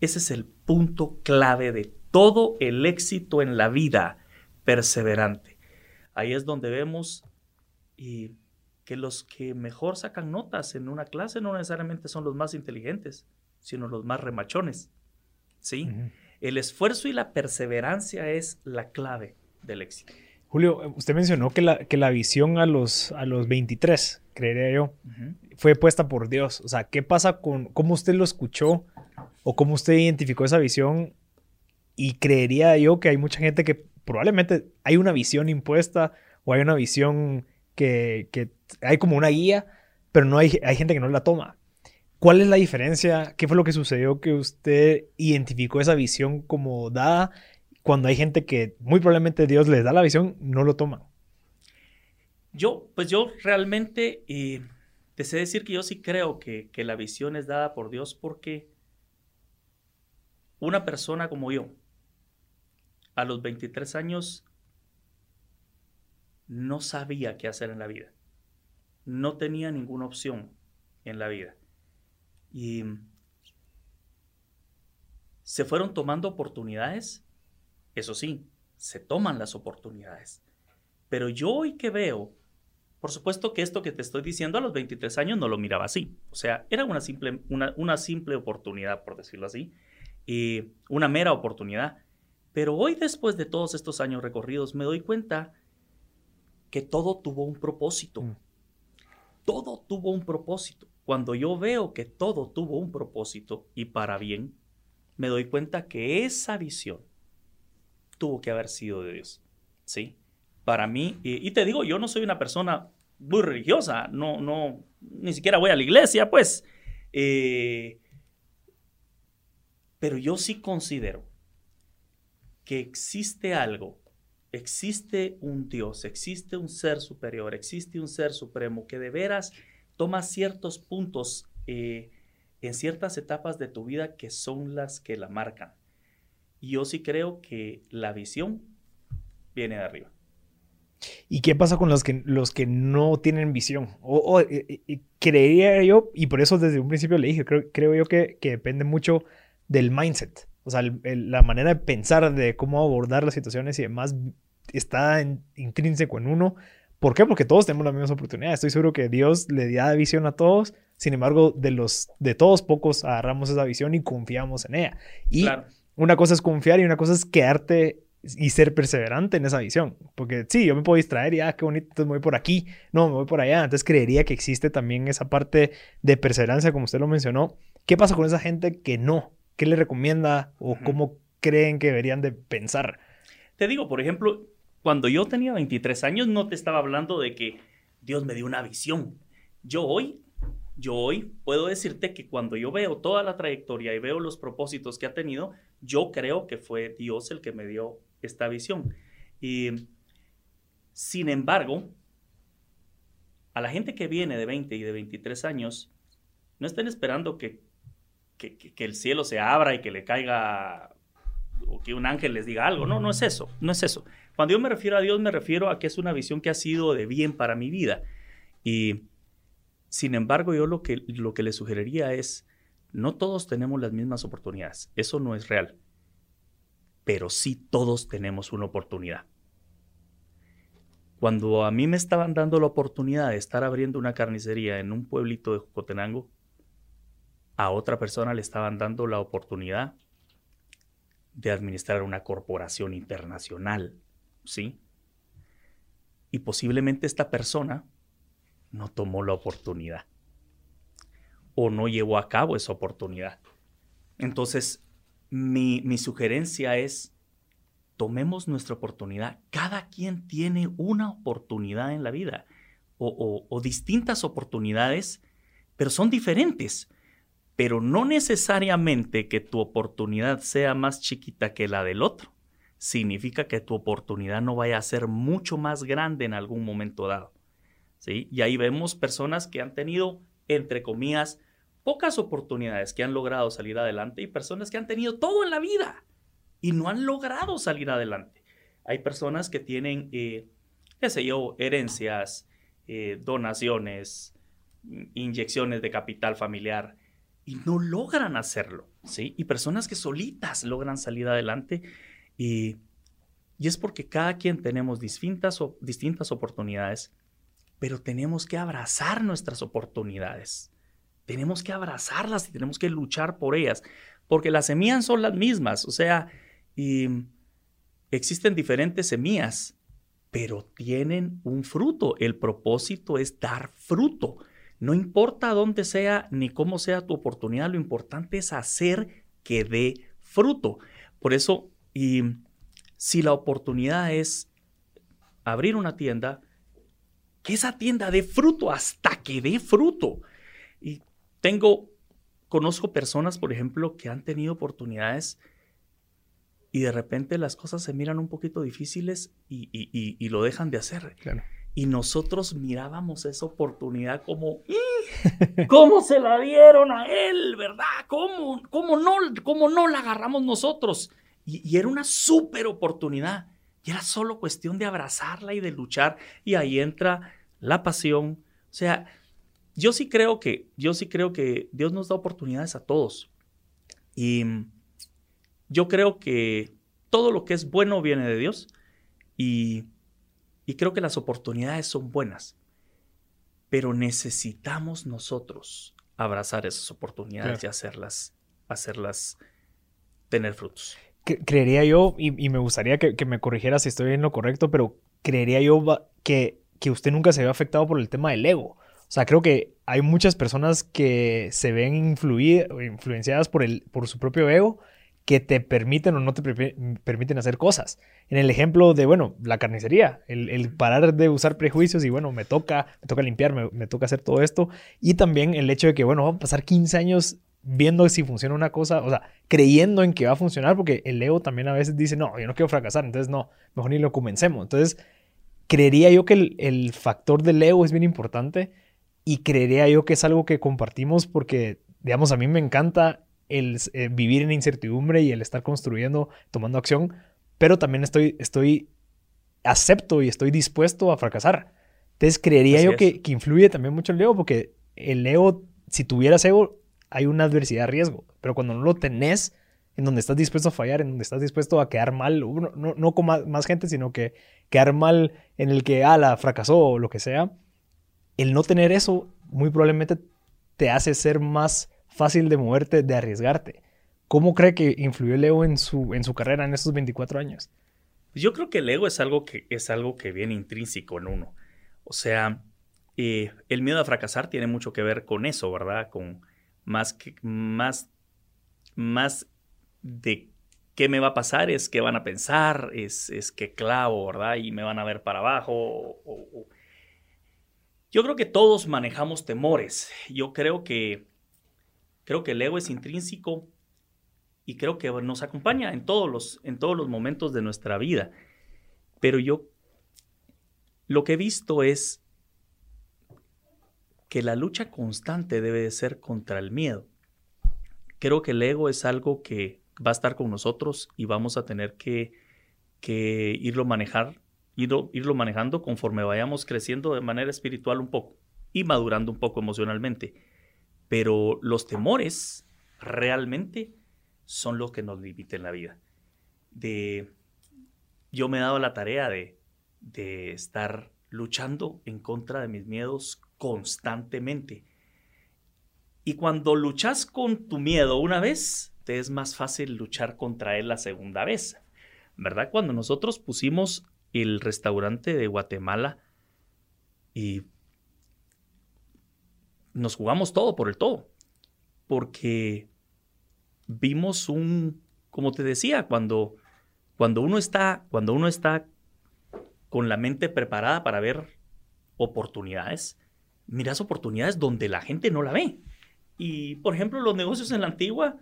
Ese es el punto clave de todo el éxito en la vida, perseverante. Ahí es donde vemos y que los que mejor sacan notas en una clase no necesariamente son los más inteligentes, sino los más remachones. ¿Sí? El esfuerzo y la perseverancia es la clave del éxito. Julio, usted mencionó que la, que la visión a los, a los 23, creería yo, fue puesta por Dios. O sea, ¿qué pasa con cómo usted lo escuchó o cómo usted identificó esa visión y creería yo que hay mucha gente que probablemente hay una visión impuesta o hay una visión que, hay como una guía, pero no hay, hay gente que no la toma. ¿Cuál es la diferencia? ¿Qué fue lo que sucedió que usted identificó esa visión como dada cuando hay gente que muy probablemente Dios les da la visión, no lo toman? Yo, pues yo realmente eh, te sé decir que yo sí creo que, que la visión es dada por Dios porque una persona como yo, a los 23 años, no sabía qué hacer en la vida. No tenía ninguna opción en la vida. Y se fueron tomando oportunidades. Eso sí, se toman las oportunidades. Pero yo hoy que veo, por supuesto que esto que te estoy diciendo a los 23 años no lo miraba así. O sea, era una simple, una, una simple oportunidad, por decirlo así, y una mera oportunidad. Pero hoy, después de todos estos años recorridos, me doy cuenta que todo tuvo un propósito. Mm. Todo tuvo un propósito. Cuando yo veo que todo tuvo un propósito y para bien, me doy cuenta que esa visión tuvo que haber sido de Dios. ¿Sí? Para mí, y, te digo, yo no soy una persona muy religiosa, no, no, ni siquiera voy a la iglesia, pues. Eh, pero yo sí considero que existe algo, existe un Dios, existe un ser superior, existe un ser supremo que de veras toma ciertos puntos eh, en ciertas etapas de tu vida que son las que la marcan. Y yo sí creo que la visión viene de arriba. ¿Y qué pasa con los que, los que no tienen visión? O, eh, eh, creería yo, y por eso desde un principio le dije, creo, creo yo que, que, depende mucho del mindset. O sea, la manera de pensar de cómo abordar las situaciones y demás está intrínseco en uno ¿Por qué? Porque todos tenemos las mismas oportunidades. Estoy seguro que Dios le da visión a todos. Sin embargo, de los de todos pocos agarramos esa visión y confiamos en ella. Y una cosa es confiar y una cosa es quedarte y ser perseverante en esa visión. Porque sí, yo me puedo distraer y, ah, qué bonito, entonces me voy por aquí, no, me voy por allá. Entonces creería que existe también esa parte de perseverancia, como usted lo mencionó. ¿Qué pasa con esa gente que no? ¿Qué le recomienda o cómo creen que deberían de pensar? Te digo, por ejemplo, cuando yo tenía 23 años no te estaba hablando de que Dios me dio una visión. Yo hoy, yo hoy puedo decirte que cuando yo veo toda la trayectoria y veo los propósitos que ha tenido, yo creo que fue Dios el que me dio esta visión. Y sin embargo, a la gente que viene de 20 y de 23 años, no estén esperando que, que, que, el cielo se abra y que le caiga o que un ángel les diga algo. No, no es eso, no es eso. Cuando yo me refiero a Dios, me refiero a que es una visión que ha sido de bien para mi vida. Y sin embargo, yo lo que, lo que le sugeriría es, no todos tenemos las mismas oportunidades. Eso no es real. Pero sí todos tenemos una oportunidad. Cuando a mí me estaban dando la oportunidad de estar abriendo una carnicería en un pueblito de Jocotenango, a otra persona le estaban dando la oportunidad de administrar una corporación internacional. ¿sí? Y posiblemente esta persona no tomó la oportunidad o no llevó a cabo esa oportunidad. Entonces, mi, sugerencia es, tomemos nuestra oportunidad. Cada quien tiene una oportunidad en la vida o, o distintas oportunidades, pero son diferentes. Pero no necesariamente que tu oportunidad sea más chiquita que la del otro significa que tu oportunidad no vaya a ser mucho más grande en algún momento dado. ¿sí? Y ahí vemos personas que han tenido, entre comillas, pocas oportunidades, que han logrado salir adelante y personas que han tenido todo en la vida y no han logrado salir adelante. Hay personas que tienen, eh, qué sé yo, herencias, eh, donaciones, inyecciones de capital familiar y no logran hacerlo, ¿sí? Y personas que solitas logran salir adelante y, es porque cada quien tenemos distintas, distintas oportunidades, pero tenemos que abrazar nuestras oportunidades. Tenemos que abrazarlas y tenemos que luchar por ellas, porque las semillas son las mismas, o sea, y existen diferentes semillas, pero tienen un fruto. El propósito es dar fruto. No importa dónde sea ni cómo sea tu oportunidad, lo importante es hacer que dé fruto. Por eso, y si la oportunidad es abrir una tienda, que esa tienda dé fruto hasta que dé fruto. Y tengo, conozco personas, por ejemplo, que han tenido oportunidades y de repente las cosas se miran un poquito difíciles y, lo dejan de hacer. Y nosotros mirábamos esa oportunidad como, ¿cómo se la dieron a él, verdad? ¿Cómo, cómo, no, cómo no la agarramos nosotros? Y, era una súper oportunidad. Y era solo cuestión de abrazarla y de luchar. Y ahí entra la pasión. O sea, yo sí creo que, yo sí creo que Dios nos da oportunidades a todos. Y yo creo que todo lo que es bueno viene de Dios y, creo que las oportunidades son buenas, pero necesitamos nosotros abrazar esas oportunidades y hacerlas, hacerlas tener frutos. Creería yo, y, me gustaría que, me corrigiera si estoy en lo correcto, pero creería yo que, que usted nunca se ve afectado por el tema del ego. O sea, creo que hay muchas personas que se ven influenciadas por, el, por su propio ego que te permiten o no te permiten hacer cosas. En el ejemplo de, bueno, la carnicería, el, parar de usar prejuicios y, bueno, me toca, me toca limpiar, me, toca hacer todo esto. Y también el hecho de que, bueno, vamos a pasar 15 años viendo si funciona una cosa, o sea, creyendo en que va a funcionar, porque el ego también a veces dice, no, yo no quiero fracasar, entonces no, mejor ni lo comencemos. Entonces, creería yo que el, el factor del ego es bien importante y creería yo que es algo que compartimos porque, digamos, a mí me encanta el eh, vivir en incertidumbre y el estar construyendo, tomando acción, pero también estoy, estoy, acepto y estoy dispuesto a fracasar. Entonces creería yo que, que, influye también mucho el ego, porque el ego, si tuvieras ego, hay una adversidad de riesgo, pero cuando no lo tenés, en donde estás dispuesto a fallar, en donde estás dispuesto a quedar mal, no, no, con más, gente, sino que quedar mal en el que, ah, la fracasó o lo que sea, el no tener eso muy probablemente te hace ser más fácil de moverte, de arriesgarte. ¿Cómo cree que influyó el ego en su, en su carrera en estos 24 años? Pues yo creo que el ego es algo que, es algo que viene intrínseco en uno. O sea, eh, el miedo a fracasar tiene mucho que ver con eso, ¿verdad? Con más que más, más de qué me va a pasar, es qué van a pensar, es, es qué clavo, ¿verdad? Y me van a ver para abajo. Yo creo que todos manejamos temores. Yo creo que Creo que el ego es intrínseco y creo que nos acompaña en todos los, en todos los momentos de nuestra vida. Pero yo lo que he visto es que la lucha constante debe de ser contra el miedo. Creo que el ego es algo que va a estar con nosotros y vamos a tener que, que irlo, manejar, irlo, irlo manejando conforme vayamos creciendo de manera espiritual un poco y madurando un poco emocionalmente. Pero los temores realmente son los que nos limitan la vida. Yo me he dado la tarea de, de estar luchando en contra de mis miedos constantemente. Y cuando luchas con tu miedo una vez, te es más fácil luchar contra él la segunda vez. ¿Verdad? Cuando nosotros pusimos el restaurante de Guatemala y nos jugamos todo por el todo, porque vimos un, como te decía, cuando, cuando uno está, cuando uno está con la mente preparada para ver oportunidades, miras oportunidades donde la gente no la ve. Y, por ejemplo, los negocios en la antigua,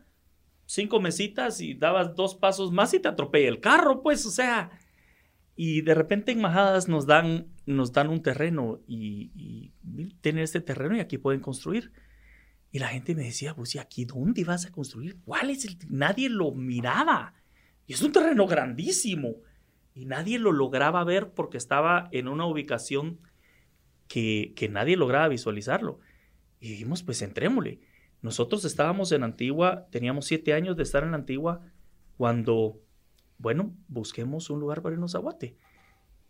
cinco mesitas y dabas dos pasos más y te atropella el carro, pues, o sea, y de repente en Majadas nos dan, nos dan un terreno y, y, tienen este terreno y aquí pueden construir. Y la gente me decía, pues, ¿y aquí dónde vas a construir? ¿Cuál es el? Nadie lo miraba. Y es un terreno grandísimo. Y nadie lo lograba ver porque estaba en una ubicación que, que nadie lograba visualizarlo. Y dijimos, pues entrémosle. Nosotros estábamos en Antigua, teníamos siete años de estar en Antigua cuando bueno, busquemos un lugar para irnos a Guate.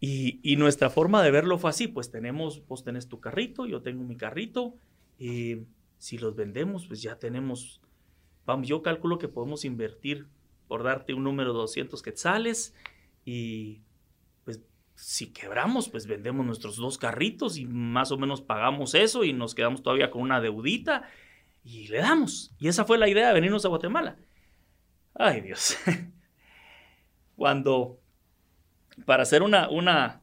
Y, nuestra forma de verlo fue así, pues tenemos, vos tenés tu carrito, yo tengo mi carrito, y si los vendemos, pues ya tenemos, vamos, yo calculo que podemos invertir, por darte un número de 200 quetzales, y pues si quebramos, pues vendemos nuestros dos carritos y más o menos pagamos eso y nos quedamos todavía con una deudita y le damos. Y esa fue la idea de venirnos a Guatemala. Ay, Dios. [LAUGHS] Cuando, para hacer una, una,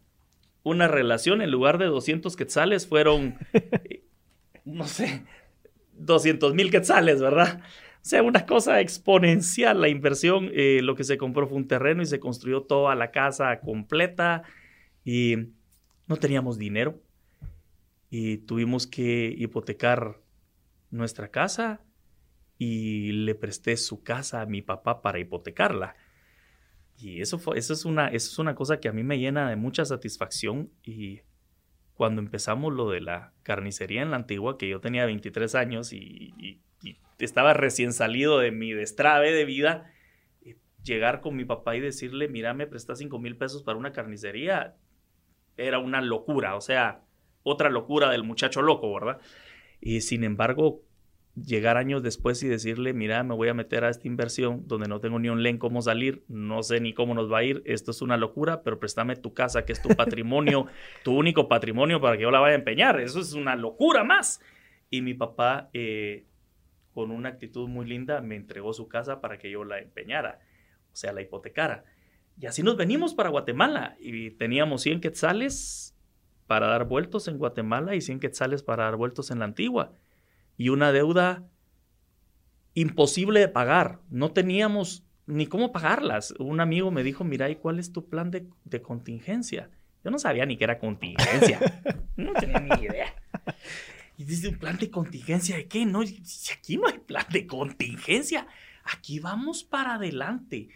una relación, en lugar de 200 quetzales, fueron, [LAUGHS] no sé, 200 mil quetzales, ¿verdad? O sea, una cosa exponencial la inversión. Eh, lo que se compró fue un terreno y se construyó toda la casa completa y no teníamos dinero y tuvimos que hipotecar nuestra casa y le presté su casa a mi papá para hipotecarla. Y eso, fue, eso, es una, eso es una cosa que a mí me llena de mucha satisfacción y cuando empezamos lo de la carnicería en la antigua, que yo tenía 23 años y, estaba recién salido de mi destrave de vida, eh, llegar con mi papá y decirle, mira, me presta 5 mil pesos para una carnicería, era una locura, o sea, otra locura del muchacho loco, ¿verdad? Y sin embargo, llegar años después y decirle, mira, me voy a meter a esta inversión donde no tengo ni un len cómo salir, no sé ni cómo nos va a ir, esto es una locura, pero préstame tu casa, que es tu [LAUGHS] patrimonio, tu único patrimonio para que yo la vaya a empeñar, eso es una locura más. Y mi papá, eh, con una actitud muy linda, me entregó su casa para que yo la empeñara, o sea, la hipotecara. Y así nos venimos para Guatemala y teníamos 100 quetzales para dar vueltos en Guatemala y 100 quetzales para dar vueltos en la antigua y una deuda imposible de pagar. No teníamos ni cómo pagarlas. Un amigo me dijo, mira, ¿y cuál es tu plan de, contingencia? Yo no sabía ni qué era contingencia. [LAUGHS] no tenía ni idea. Y dice, ¿un plan de contingencia de qué? No, si aquí no hay plan de contingencia. Aquí vamos para adelante.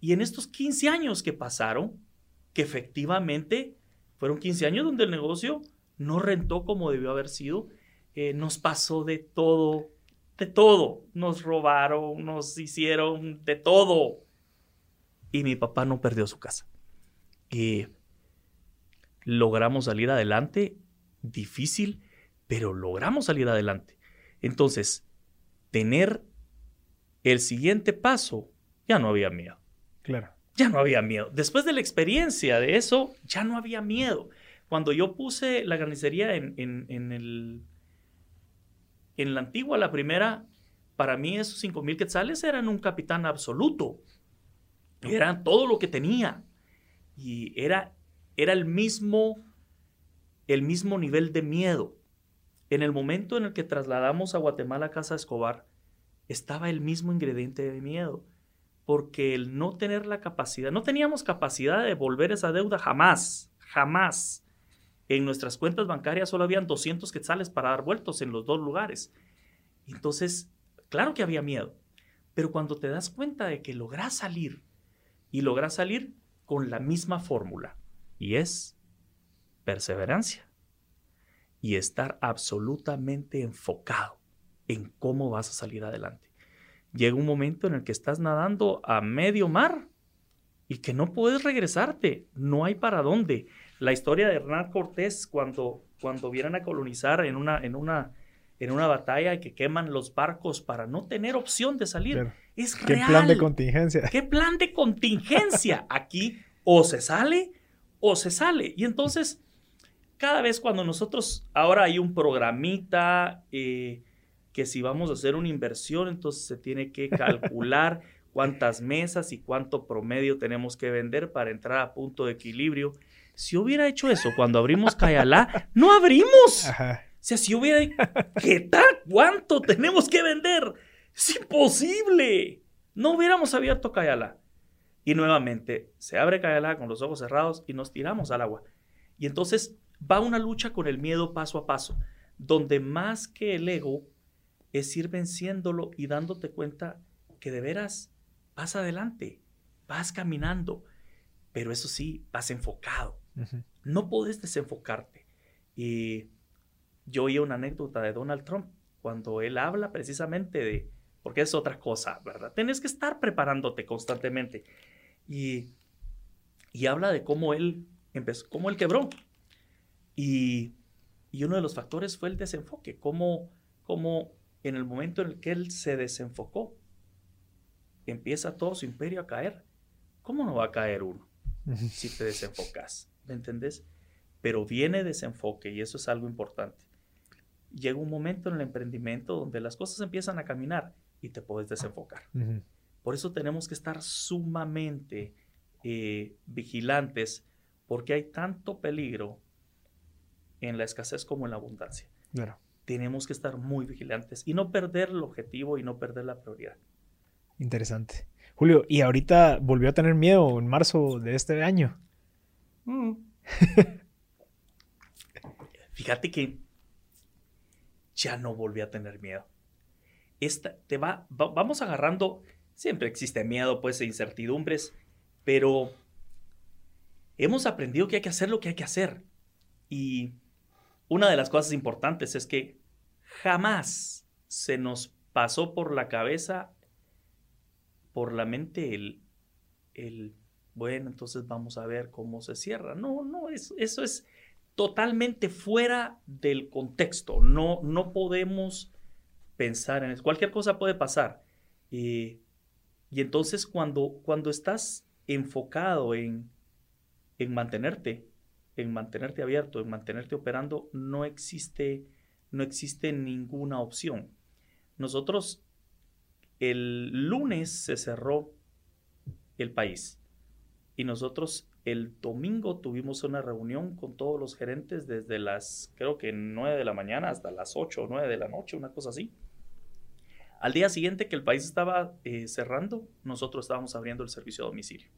Y en estos 15 años que pasaron, que efectivamente fueron 15 años donde el negocio no rentó como debió haber sido, eh, nos pasó de todo, de todo. Nos robaron, nos hicieron de todo. Y mi papá no perdió su casa. Y logramos salir adelante, difícil, pero logramos salir adelante. Entonces, tener el siguiente paso, ya no había miedo. Claro. Ya no había miedo. Después de la experiencia de eso, ya no había miedo. Cuando yo puse la carnicería en, en el en la antigua, la primera, para mí esos 5 mil quetzales eran un capitán absoluto. Eran todo lo que tenía. Y era, era el, mismo, el mismo nivel de miedo. En el momento en el que trasladamos a Guatemala a Casa Escobar, estaba el mismo ingrediente de miedo. Porque el no tener la capacidad, no teníamos capacidad de devolver esa deuda jamás, jamás. En nuestras cuentas bancarias solo habían 200 quetzales para dar vueltos en los dos lugares. Entonces, claro que había miedo, pero cuando te das cuenta de que logras salir y logras salir con la misma fórmula, y es perseverancia y estar absolutamente enfocado en cómo vas a salir adelante. Llega un momento en el que estás nadando a medio mar y que no puedes regresarte, no hay para dónde la historia de Hernán Cortés cuando, cuando vienen a colonizar en una, en una, en una batalla que queman los barcos para no tener opción de salir. Es real. ¿Qué plan de contingencia? ¿Qué plan de contingencia? [LAUGHS] Aquí o se sale o se sale. Y entonces, cada vez cuando nosotros, ahora hay un programita eh, que si vamos a hacer una inversión, entonces se tiene que [LAUGHS] calcular cuántas mesas y cuánto promedio tenemos que vender para entrar a punto de equilibrio. Si hubiera hecho eso cuando abrimos Cayalá, no abrimos. O sea, si hubiera... ¿Qué tal? ¿Cuánto tenemos que vender? Es imposible. No hubiéramos abierto Cayalá. Y nuevamente, se abre Cayalá con los ojos cerrados y nos tiramos al agua. Y entonces va una lucha con el miedo paso a paso, donde más que el ego es ir venciéndolo y dándote cuenta que de veras vas adelante, vas caminando, pero eso sí, vas enfocado. No puedes desenfocarte. Y yo oí una anécdota de Donald Trump cuando él habla precisamente de, porque es otra cosa, ¿verdad? Tienes que estar preparándote constantemente. Y, y habla de cómo él empezó, cómo él quebró. Y, y uno de los factores fue el desenfoque, cómo, cómo en el momento en el que él se desenfocó, empieza todo su imperio a caer. ¿Cómo no va a caer uno si te desenfocas? ¿Me entendés? Pero viene desenfoque y eso es algo importante. Llega un momento en el emprendimiento donde las cosas empiezan a caminar y te puedes desenfocar. Por eso tenemos que estar sumamente eh, vigilantes porque hay tanto peligro en la escasez como en la abundancia. Claro. Tenemos que estar muy vigilantes y no perder el objetivo y no perder la prioridad. Interesante. Julio, ¿y ahorita volvió a tener miedo en marzo de este año? Mm. Fíjate que ya no volví a tener miedo. Esta, te va, vamos agarrando, siempre existe miedo, pues, e incertidumbres, pero hemos aprendido que hay que hacer lo que hay que hacer. Y una de las cosas importantes es que jamás se nos pasó por la cabeza, por la mente, el, el bueno, entonces vamos a ver cómo se cierra. No, no, eso, eso es totalmente fuera del contexto. No, no podemos pensar en eso. Cualquier cosa puede pasar. y entonces cuando, cuando estás enfocado en, en mantenerte, en mantenerte abierto, en mantenerte operando, no existe, no existe ninguna opción. Nosotros, el lunes se cerró el país y nosotros el domingo tuvimos una reunión con todos los gerentes desde las, creo que 9 de la mañana hasta las 8 o 9 de la noche, una cosa así. Al día siguiente que el país estaba eh, cerrando, nosotros estábamos abriendo el servicio a domicilio.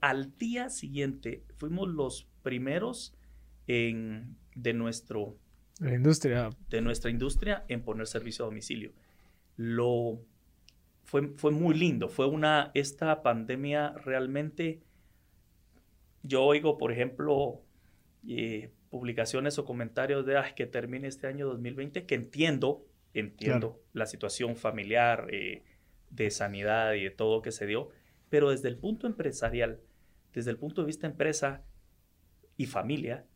Al día siguiente fuimos los primeros en, de, nuestro, la industria. de nuestra industria en poner servicio a domicilio. Lo, fue, fue muy lindo. Fue una, esta pandemia realmente yo oigo, por ejemplo, eh, publicaciones o comentarios de que termine este año 2020, que entiendo, entiendo la situación familiar, eh, de sanidad y de todo que se dio, pero desde el punto empresarial, desde el punto de vista empresa y familia,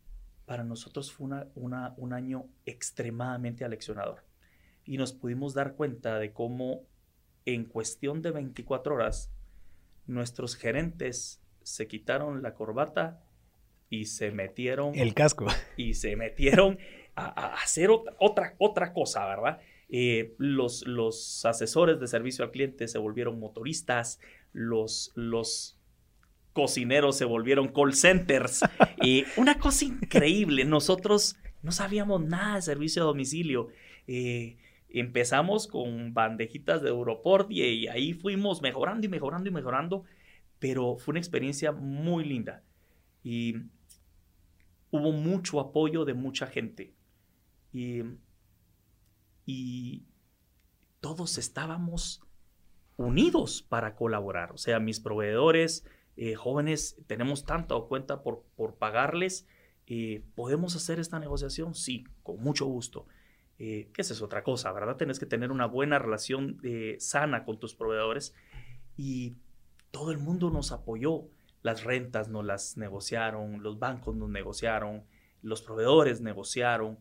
para nosotros fue una, un año extremadamente aleccionador. Y nos pudimos dar cuenta de cómo en cuestión de 24 horas, nuestros gerentes se quitaron la corbata y se metieron. El casco. Y se metieron a, hacer otra, otra, cosa, ¿verdad? Eh, los, los asesores de servicio al cliente se volvieron motoristas, los, los cocineros se volvieron call centers. y [LAUGHS] una cosa increíble, nosotros no sabíamos nada de servicio a domicilio. Eh, empezamos con bandejitas de Europort y, ahí fuimos mejorando y mejorando y mejorando pero fue una experiencia muy linda y hubo mucho apoyo de mucha gente y, todos estábamos unidos para colaborar. O sea, mis proveedores eh, jóvenes, tenemos tanta cuenta por, por pagarles. Eh, ¿Podemos hacer esta negociación? Sí, con mucho gusto. Eh, que esa es otra cosa, ¿verdad? Tienes que tener una buena relación sana con tus proveedores y todo el mundo nos apoyó. Las rentas nos las negociaron, los bancos nos negociaron, los proveedores negociaron,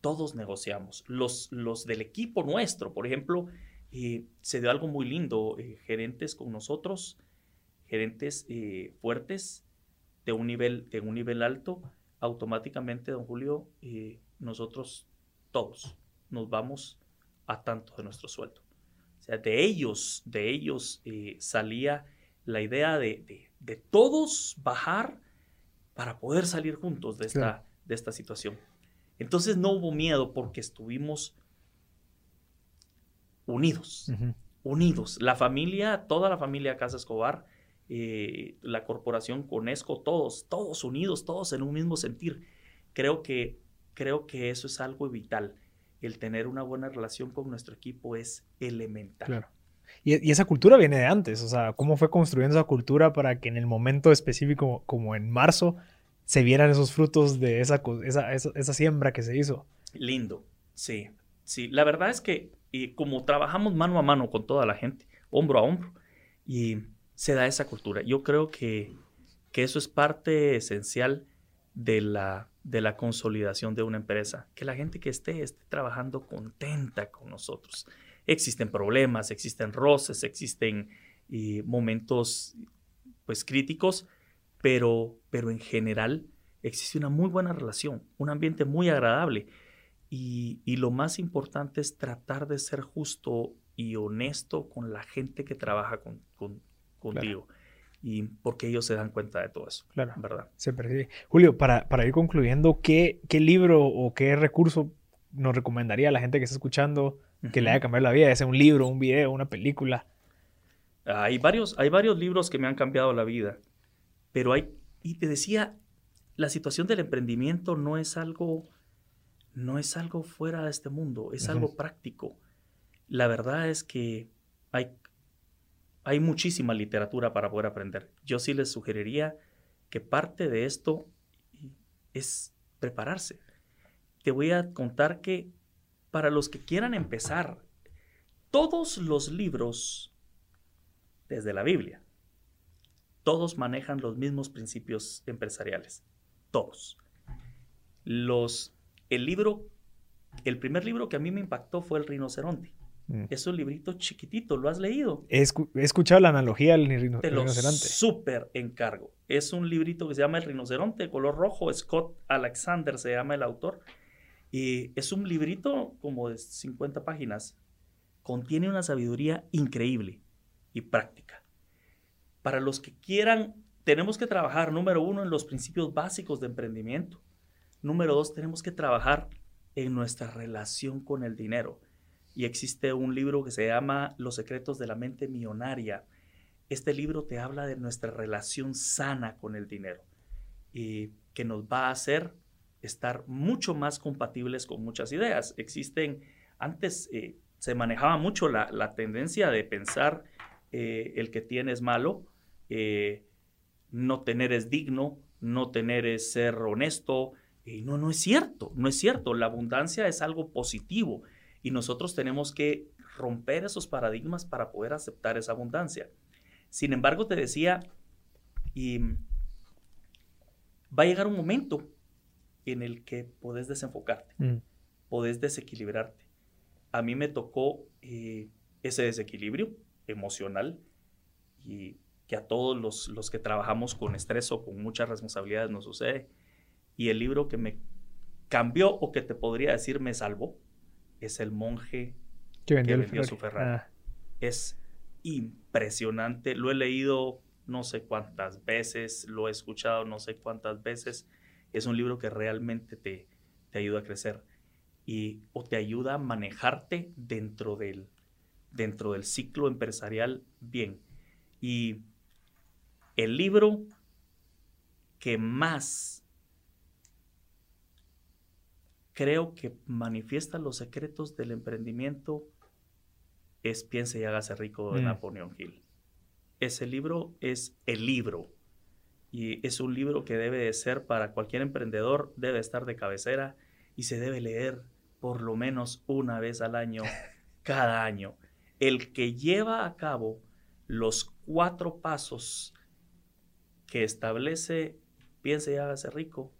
todos negociamos. Los, los del equipo nuestro, por ejemplo, eh, se dio algo muy lindo. Eh, gerentes con nosotros, gerentes eh, fuertes de un, nivel, de un nivel alto, automáticamente, don Julio, nosotros todos nos vamos a tanto de nuestro sueldo. O sea, de ellos, de ellos salía la idea de, todos bajar para poder salir juntos de esta, de esta situación. Entonces no hubo miedo porque estuvimos unidos, unidos. La familia, toda la familia Casa Escobar, eh, la corporación Conesco, todos, todos unidos, todos en un mismo sentir. Creo que, creo que eso es algo vital. El tener una buena relación con nuestro equipo es elemental. Claro. Y, esa cultura viene de antes, o sea, cómo fue construyendo esa cultura para que en el momento específico, como en marzo, se vieran esos frutos de esa, esa, siembra que se hizo. Lindo, sí, sí. La verdad es que como trabajamos mano a mano con toda la gente, hombro a hombro, y se da esa cultura. Yo creo que, que eso es parte esencial de la, de la consolidación de una empresa, que la gente que esté esté trabajando contenta con nosotros existen problemas, existen roces, existen eh, momentos pues críticos, pero, pero en general existe una muy buena relación, un ambiente muy agradable. Y, lo más importante es tratar de ser justo y honesto con la gente que trabaja con, contigo. Y porque ellos se dan cuenta de todo eso. Claro. ¿Verdad? Se percibe. Julio, para, para ir concluyendo, ¿qué, ¿qué libro o qué recurso nos recomendaría a la gente que está escuchando que le haya cambiado la vida? Ya sea un libro, un video, una película. Hay varios, hay varios libros que me han cambiado la vida, pero hay, y te decía, la situación del emprendimiento no es algo, no es algo fuera de este mundo, es algo práctico. La verdad es que hay, hay muchísima literatura para poder aprender. Yo sí les sugeriría que parte de esto es prepararse. Te voy a contar que para los que quieran empezar, todos los libros desde la Biblia. Todos manejan los mismos principios empresariales. Todos. Los, el libro, el primer libro que a mí me impactó fue El rinoceronte. Mm. Es un librito chiquitito, ¿lo has leído? He, escuchado la analogía del rinoceronte. Te lo súper encargo. Es un librito que se llama El rinoceronte, de color rojo. Scott Alexander se llama el autor. Y es un librito como de 50 páginas. Contiene una sabiduría increíble y práctica. Para los que quieran, tenemos que trabajar, número uno, en los principios básicos de emprendimiento. Número dos, tenemos que trabajar en nuestra relación con el dinero. Y existe un libro que se llama Los secretos de la mente millonaria. Este libro te habla de nuestra relación sana con el dinero y que nos va a hacer estar mucho más compatibles con muchas ideas. Existen, antes eh, se manejaba mucho la, la, tendencia de pensar eh, el que tiene es malo, eh, no tener es digno, no tener es ser honesto. y no, no es cierto, no es cierto. La abundancia es algo positivo y nosotros tenemos que romper esos paradigmas para poder aceptar esa abundancia. Sin embargo, te decía, y va a llegar un momento en el que podés desenfocarte, mm. podés desequilibrarte. A mí me tocó eh, ese desequilibrio emocional y que a todos los, los, que trabajamos con estrés o con muchas responsabilidades nos sucede. Y el libro que me cambió o que te podría decir me salvó es El monje que vendió, su Ferrari. Ah. Es impresionante. Lo he leído no sé cuántas veces, lo he escuchado no sé cuántas veces. Es un libro que realmente te, te ayuda a crecer y o te ayuda a manejarte dentro del, dentro del ciclo empresarial bien. Y el libro que más creo que manifiesta los secretos del emprendimiento es Piense y hágase rico de mm. Napoleón Hill. Ese libro es el libro y es un libro que debe de ser para cualquier emprendedor, debe estar de cabecera y se debe leer por lo menos una vez al año, [LAUGHS] cada año el que lleva a cabo los cuatro pasos que establece piense y hágase rico,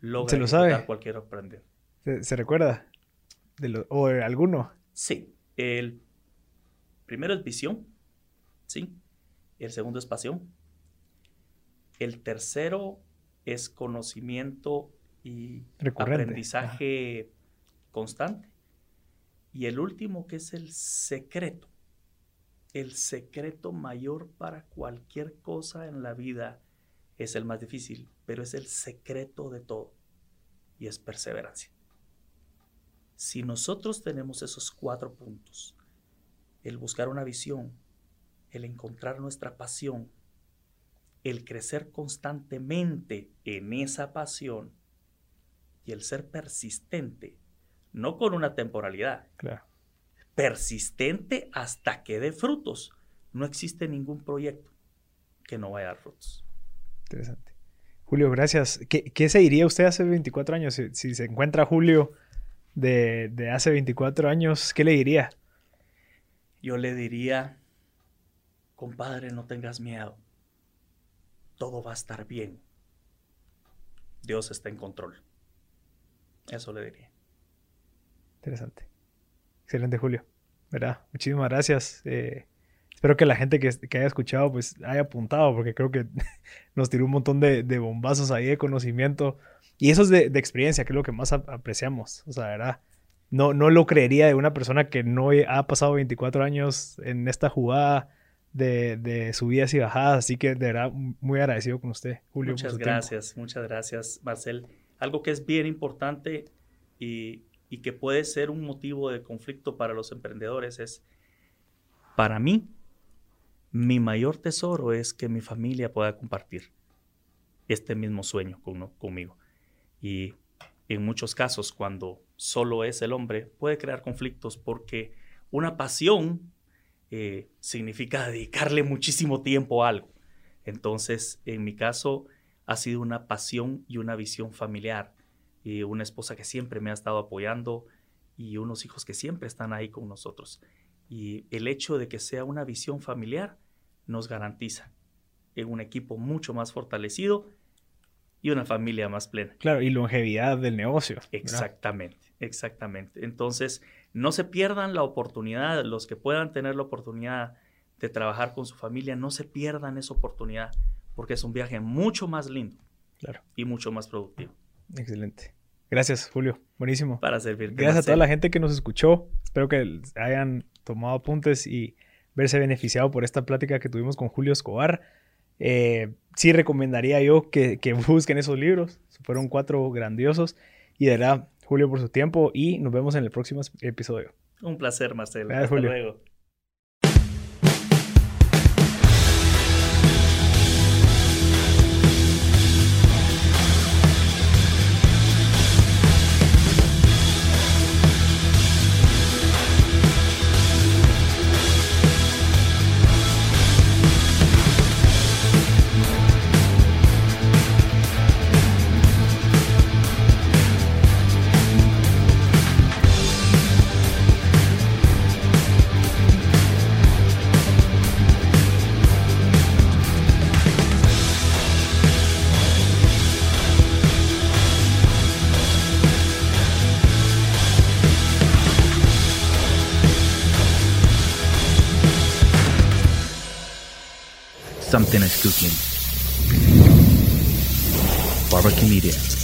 logra ¿Se lo sabe? cualquier aprender. ¿Se, recuerda? De ¿O alguno? Sí. El primero es visión, ¿sí? El segundo es pasión. El tercero es conocimiento y aprendizaje constante. Y el último que es el secreto. El secreto mayor para cualquier cosa en la vida es el más difícil, pero es el secreto de todo y es perseverancia. Si nosotros tenemos esos cuatro puntos, el buscar una visión, el encontrar nuestra pasión, el crecer constantemente en esa pasión y el ser persistente, no con una temporalidad. Persistente hasta que dé frutos. No existe ningún proyecto que no vaya a dar frutos. Interesante. Julio, gracias. ¿Qué, se diría usted hace 24 años? Si, se encuentra Julio de, de hace 24 años, ¿qué le diría? Yo le diría, compadre, no tengas miedo. Todo va a estar bien. Dios está en control. Eso le diría. Interesante. Excelente, Julio. ¿Verdad? Muchísimas gracias. Eh, espero que la gente que, haya escuchado pues haya apuntado porque creo que [LAUGHS] nos tiró un montón de, bombazos ahí de conocimiento y eso es de, experiencia, que es lo que más apreciamos. O sea, ¿verdad? no, no lo creería de una persona que no ha pasado 24 años en esta jugada de, de subidas y bajadas. Así que de verdad, muy agradecido con usted, Julio. Muchas gracias, muchas gracias, Marcel. Algo que es bien importante y, y que puede ser un motivo de conflicto para los emprendedores es, para mí, mi mayor tesoro es que mi familia pueda compartir este mismo sueño con, conmigo. Y en muchos casos, cuando solo es el hombre, puede crear conflictos porque una pasión eh, significa dedicarle muchísimo tiempo a algo. Entonces, en mi caso, ha sido una pasión y una visión familiar. Y una esposa que siempre me ha estado apoyando y unos hijos que siempre están ahí con nosotros. Y el hecho de que sea una visión familiar nos garantiza en un equipo mucho más fortalecido y una familia más plena. Claro, y longevidad del negocio. Exactamente, exactamente. Entonces, no se pierdan la oportunidad, los que puedan tener la oportunidad de trabajar con su familia, no se pierdan esa oportunidad, porque es un viaje mucho más lindo claro. y mucho más productivo. Excelente. Gracias, Julio. Buenísimo. Para servirte. Gracias a toda la gente que nos escuchó. Espero que hayan tomado apuntes y verse beneficiado por esta plática que tuvimos con Julio Escobar. Eh, sí recomendaría yo que, [LAUGHS] busquen esos libros. Fueron cuatro grandiosos. Y de verdad, Julio, por su tiempo y nos vemos en el próximo episodio. Un placer, Marcelo. Hasta luego. Something is cooking. Barbecue Media.